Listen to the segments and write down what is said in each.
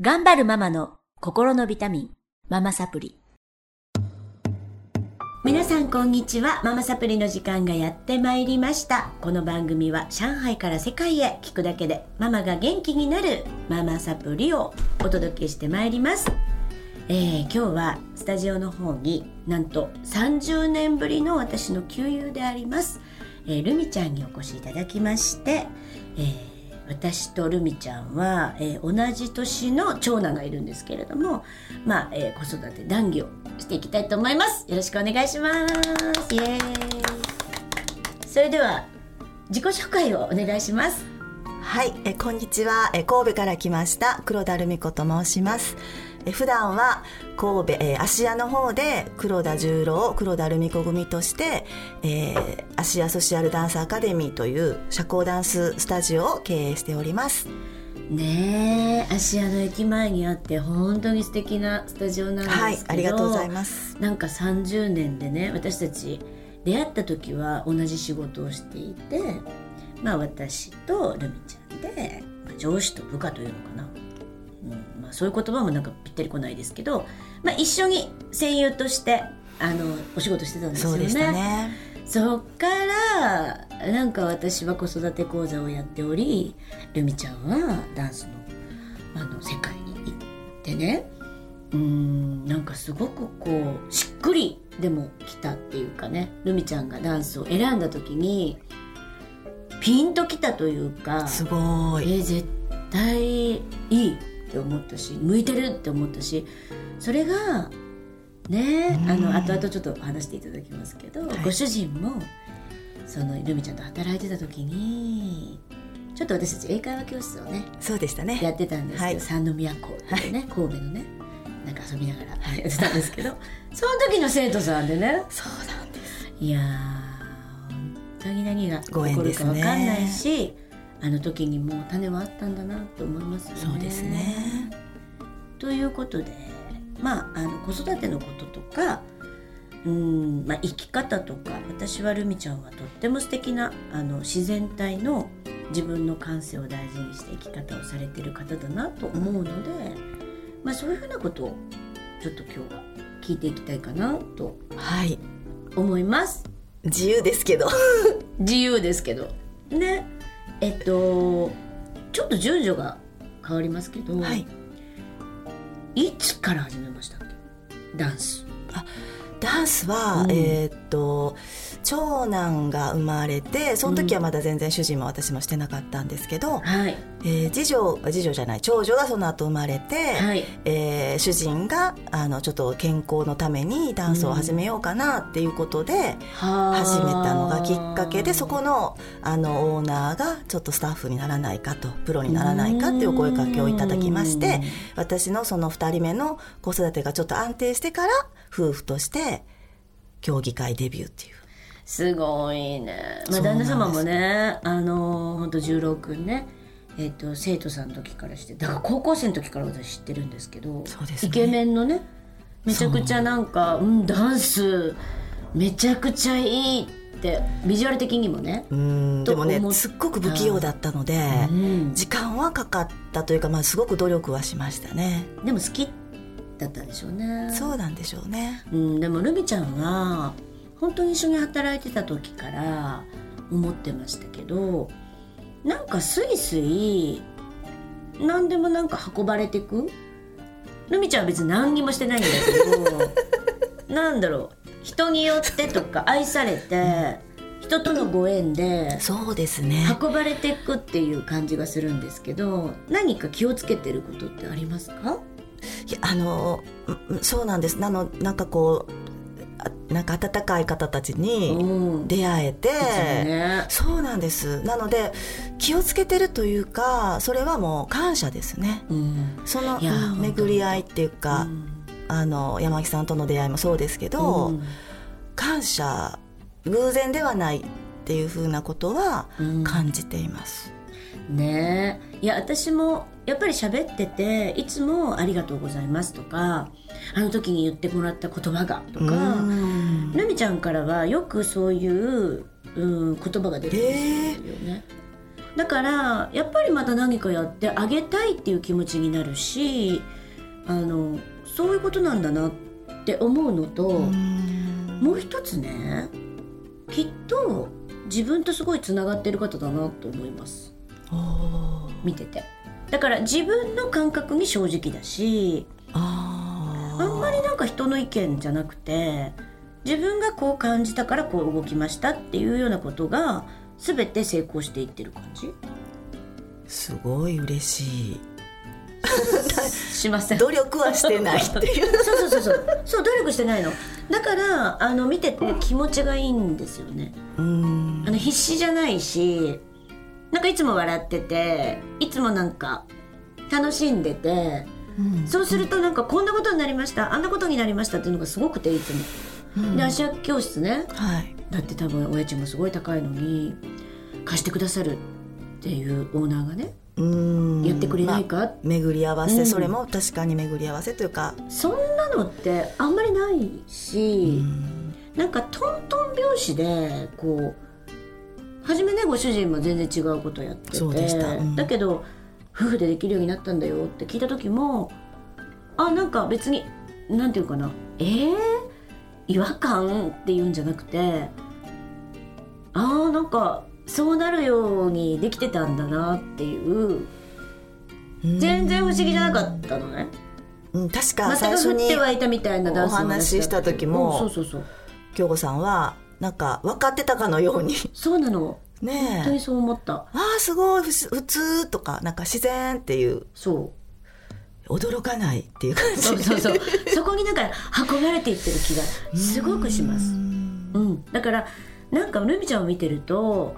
頑張るママの心のビタミン、ママサプリ。皆さんこんにちは。ママサプリの時間がやってまいりました。この番組は上海から世界へ聞くだけでママが元気になるママサプリをお届けしてまいります。えー今日はスタジオの方になんと30年ぶりの私の旧友であります、えールミちゃんにお越しいただきまして、えー私とルミちゃんは、えー同じ年の長男がいるんですけれども、まあえー子育て談義をしていきたいと思います。よろしくお願いします。イエーイ。それでは自己紹介をお願いします。はい、えこんにちは、え神戸から来ました黒田留美子と申します。え普段は神戸、え芦屋の方で黒田十郎黒田留美子組として、えー、芦屋ソシアルダンスアカデミーという社交ダンススタジオを経営しております。ねえ芦屋の駅前にあって本当に素敵なスタジオなんですけど、はい、ありがとうございます。なんか30年でね私たち出会った時は同じ仕事をしていてまあ私とルミちゃんで、まあ、上司と部下というのかな、そういう言葉もなんかぴったりこないですけど、まあ、一緒に声優としてあのお仕事してたんですよね。そね。そっからなんか私は子育て講座をやっておりルミちゃんはダンスのあの世界に行ってねうーんなんかすごくこうしっくりでも来たっていうかねルミちゃんがダンスを選んだ時にピンときたというかすごい。えー絶対いいって思ったし向いてるって思ったしそれがねうん。あの後々ちょっと話していただきますけど、はい。ご主人もそのルミちゃんと働いてた時にちょっと私たち英会話教室をねそうでしたね。やってたんですけど、はい。三宮港っていうね、神戸のねなんか遊びながらやってたんですけどその時の生徒さんでねそうなんです。いやー本当に何が起こるか分かんないし、あの時にもう種はあったんだなと思いますよね。そうですね。ということでまああの子育てのこととかうん、まあ、生き方とか私はルミちゃんはとっても素敵なあの自然体の自分の感性を大事にして生き方をされてる方だなと思うので、まあ、そういうふうなことをちょっと今日は聞いていきたいかなとはい。思います。自由ですけど。自由ですけどねえっとちょっと順序が変わりますけど、はい。いつから始めましたっけ？ダンス。ダンスは、うん。えーっと長男が生まれてその時はまだ全然主人も私もしてなかったんですけど、はいえー次女次女じゃない長女がその後生まれて、はい。えー主人があのちょっと健康のためにダンスを始めようかなっていうことで始めたのがきっかけでそこのあのオーナーがちょっとスタッフにならないかとプロにならないかっていうお声かけをいただきまして私のその2人目の子育てがちょっと安定してから夫婦として競技会デビューっていう。すごいね、まあ、旦那様もねあの本当十郎くんねえっと生徒さんの時からしてだから高校生の時から私知ってるんですけどそうですね。イケメンのねめちゃくちゃなんかう。んダンスめちゃくちゃいいってビジュアル的にもねうんでもねすっごく不器用だったので、うん。時間はかかったというか、まあ、すごく努力はしましたね。でも好きだったんでしょうね。そうなんでしょうね。うん、でもルミちゃんは本当に一緒に働いてた時から思ってましたけどなんかスイスイ何でもなんか運ばれてく？ルミちゃんは別に何にもしてないんだけど なんだろう？人によってとか愛されて人とのご縁でそうですね。運ばれていくっていう感じがするんですけど何か気をつけてることってありますか？いやあのうんそうなんです。なのなんかこうあなんか温かい方たちにうん。出会えて、ね。そうなんです。なので気をつけてるというかそれはもう感謝ですね。うん。その巡り合いっていうか、うん。あの山木さんとの出会いもそうですけど、うん。感謝偶然ではないっていうふうなことはうん。感じています。ね。えいや私もやっぱり喋ってていつも「ありがとうございます」とか「あの時に言ってもらった言葉が」とかうん。ルミちゃんからはよくそういう、うん、言葉が出るんですよね。だからやっぱりまた何かやってあげたいっていう気持ちになるしあのそういうことなんだなって思うのと、もう一つねきっと自分とすごいつながってる方だなと思います見てて。だから自分の感覚に正直だしああんまりなんか人の意見じゃなくて自分がこう感じたからこう動きましたっていうようなことが全て成功していってる感じ。すごい嬉しい。しません。努力はしてないっていう。そうそうそうそう。そう努力してないの。だからあの見てて気持ちがいいんですよね。うん。あの必死じゃないしなんかいつも笑ってていつもなんか楽しんでてうん。そうするとなんかこんなことになりましたあんなことになりましたっていうのがすごくていつも。うん。で足焼き教室ね。はい。だって多分お家賃もすごい高いのに貸してくださるっていうオーナーがねうん。やってくれないか、まあ巡り合わせ、うん。それも確かに巡り合わせというか、そんなのってあんまりないし、うん。なんかトントン拍子でこう初めねご主人も全然違うことやってて。そうでした。うん。だけど夫婦でできるようになったんだよって聞いた時もあなんか別になんていうかな。えー、違和感っていうんじゃなくてあーなんかそうなるようにできてたんだなっていう。全然不思議じゃなかったのね。うん、確か最初にてはいたみたいなダンスのお話しした時も京子さんはなんか分かってたかのように。そうなの。本当にそう思った。ああすごい。普通とかなんか自然っていう。そう。驚かないっていう感じ。そうそうそう。そこになんか運ばれていってる気がすごくします。うん。うん。だからなんかルミちゃんを見てると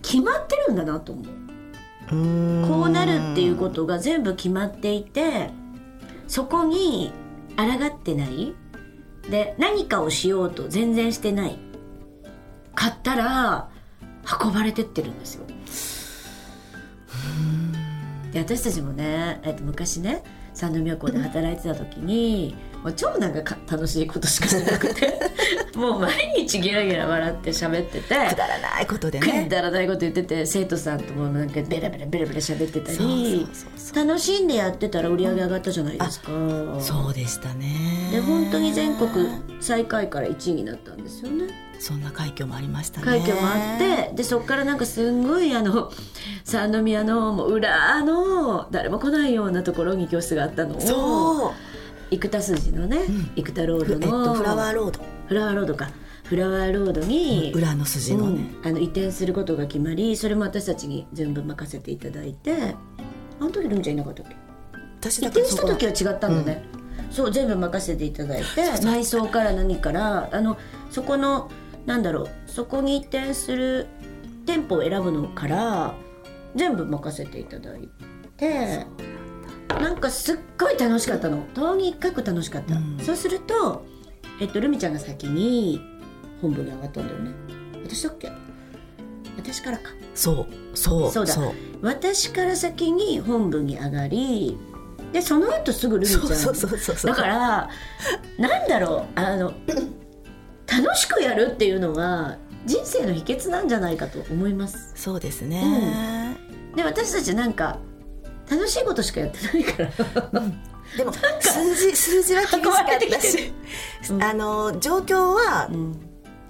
決まってるんだなと思う。うん。こうなるっていうことが全部決まっていてそこに抗ってないで何かをしようと全然してない。買ったら運ばれてってるんですよ。で私たちもね、えっと、昔ね三宮港で働いてた時にもう超なんかか楽しいことしかしなくて。もう毎日ゲラゲラ笑って喋っててくだらないことでくねだらないこと言ってて生徒さんともなんかベラベラベラベラ喋ってたり楽しんでやってたら売り上げ上がったじゃないですか、そうでしたね。で本当に全国最下位から1位になったんですよね。そんな快挙もありましたね。快挙もあってでそっからなんかすんごいあの 三宮のもう裏の誰も来ないようなところに教室があったのをそう生田筋のね、ん。生田ローえっドの、とフラワーロード。フラワーロードか。フラワーロードに、裏の筋のね、うん。あの移転することが決まりそれも私たちに全部任せていただいて。あの時ルミちゃんいなかったっけ？移私だからそこ転した時は違ったんだね、そう全部任せていただいて。内装から何から。あのそこのなんだろう。そこに移転する店舗を選ぶのから全部任せていただいてなんかすっごい楽しかったの。とにかく楽しかった、うん。そうするとえっとルミちゃんが先に本部に上がったんだよね。私だっけ？私からか。そうそうそうだ。私から先に本部に上がりでその後すぐルミちゃん。そうそうそうそう。そうだからなんだろう。あの楽しくやるっていうのは人生の秘訣なんじゃないかと思います。そうですね、で私たちなんか楽しいことしかやってないから。でも数字数字は厳しかったしうん。あの状況はうん。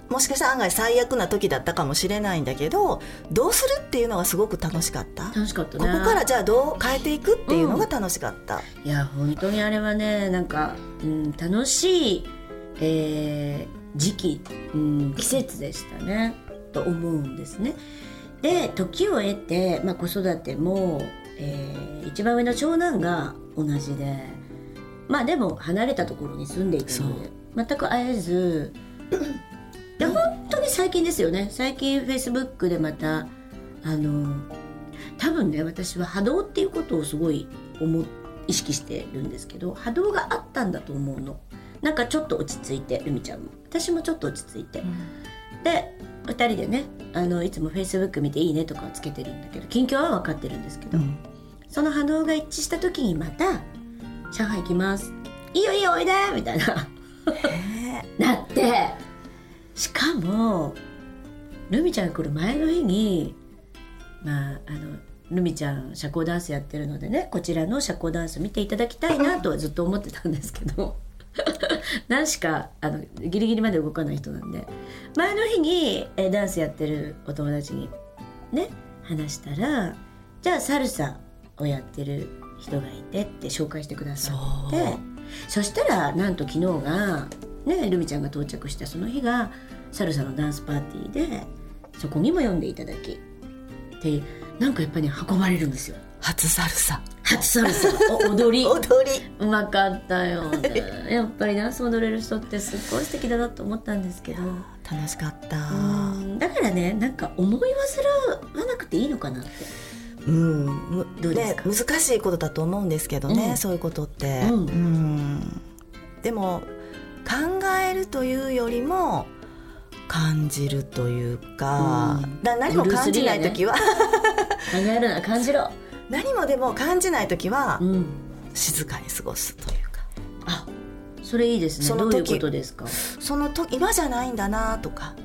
もしかしたら案外最悪な時だったかもしれないんだけどどうするっていうのがすごく楽しかった、楽しかったね。ここからじゃあどう変えていくっていうのが楽しかった、いや本当にあれはねなんか、うん、楽しい、えー時期、うん、季節でしたね。と思うんですね。で時を経て、まあ、子育ても、えー一番上の長男が同じでまあでも離れたところに住んでいたので全く会えず で本当に最近ですよね。最近フェイスブックでまたあの多分ね私は波動っていうことをすごい思っ意識してるんですけど波動があったんだと思うの。なんかちょっと落ち着いてルミちゃんも。私もちょっと落ち着いて、で2人でねあのいつもフェイスブック見ていいねとかをつけてるんだけど近況は分かってるんですけど、うんその波動が一致した時にまた「上海行きます」「いいよいいよおいで!」みたいなへなってしかもルミちゃんが来る前の日にまああのルミちゃん社交ダンスやってるのでねこちらの社交ダンス見ていただきたいなとはずっと思ってたんですけど何しかあのギリギリまで動かない人なんで。前の日にえダンスやってるお友達にね話したらじゃあサルサをやってる人がいてって紹介してくださって。そしたらなんと昨日がねルミちゃんが到着したその日がサルサのダンスパーティーでそこにも読んでいただき。でなんかやっぱり、ね、運ばれるんですよ。初サルサ初サルサお踊り。踊り。うまかったよね。やっぱりダンス踊れる人ってすっごい素敵だなと思ったんですけど。楽しかった。うん。だからねなんか思い煩わなくていいのかなって。うん。むどうですか？ね、難しいことだと思うんですけどね、うん。そういうことって、うん。うん。でも考えるというよりも感じるというか、うん。だ何も感じない時は、考えるな感じろ何もでも感じない時はうん。静かに過ごすというか。あそれいいですね。その時どういうことですか、その時今じゃないんだなとか、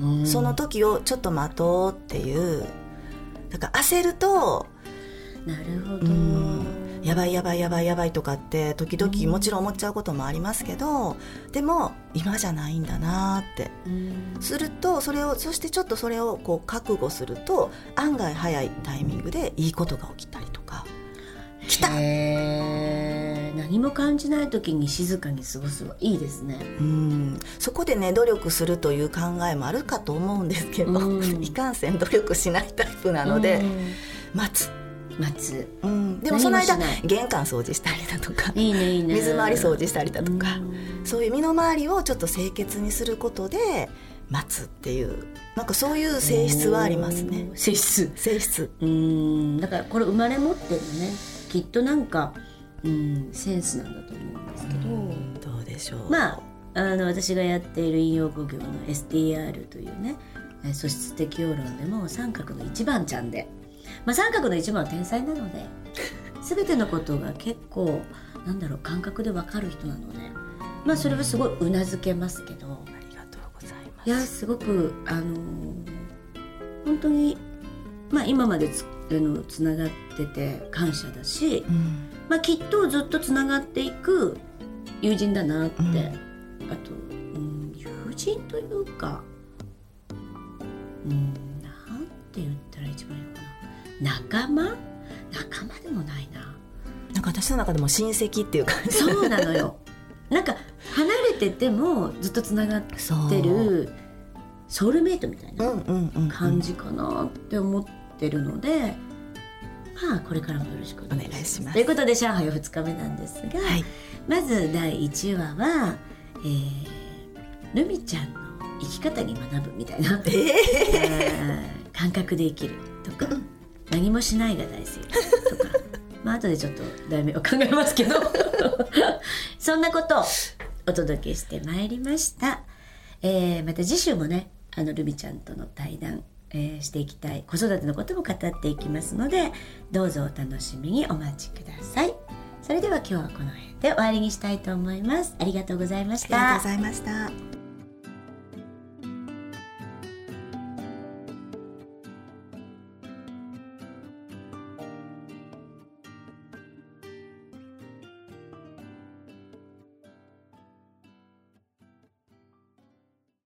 うん。その時をちょっと待とうっていう。だから焦るとなるほど、うんやばいやばいやばいやばいとかって時々もちろん思っちゃうこともありますけどでも今じゃないんだなって。うん。するとそれをそしてちょっとそれをこう覚悟すると案外早いタイミングでいいことが起きたりとか。来た。何も感じない時に静かに過ごすはいいですね。うん。そこでね努力するという考えもあるかと思うんですけど、うん。いかんせん努力しないタイプなので、うん。待つ、待つ。うん、でもその間玄関掃除したりだとかいいねいいね。水回り掃除したりだとか、うん。そういう身の回りをちょっと清潔にすることで待つっていうなんかそういう性質はありますね。性質。性質。うん。だからこれ生まれ持ってるね。きっとなんかうんセンスなんだと思うんですけど、どうでしょう。まああの私がやっている引用語行の STR というねえ素質適応論でも三角の一番ちゃんで、まあ、三角の一番は天才なので全てのことが結構なんだろう感覚で分かる人なのでまあそれはすごいうなずけますけどありがとうございます。いやすごくあのー本当にまあ今までつあのつながってて感謝だし、うん。まあ、きっとずっとつながっていく友人だなって、うん。あと、うん、友人というか、うん、なんて言ったら一番いいのかな仲間？仲間でもないな。なんか私の中でも親戚っていう感じ。そうなのよ。なんか離れててもずっとつながってるソウルメイトみたいう。んな感じかなって思ってるので、まあこれからもよろしくお願いします。ということで上海は2日目なんですが、はい。まず第1話は、えールミちゃんの生き方に学ぶみたいな、えええー 感覚で生きるとか、何もしないが大正とか。まあ後でちょっと題名を考えますけど。そんなことをお届けしてまいりました、えーまた次週もねあのルミちゃんとの対談、えーしていきたい。子育てのことも語っていきますのでどうぞお楽しみにお待ちください。それでは今日はこの辺で終わりにしたいと思います。ありがとうございました。ありがとうございました。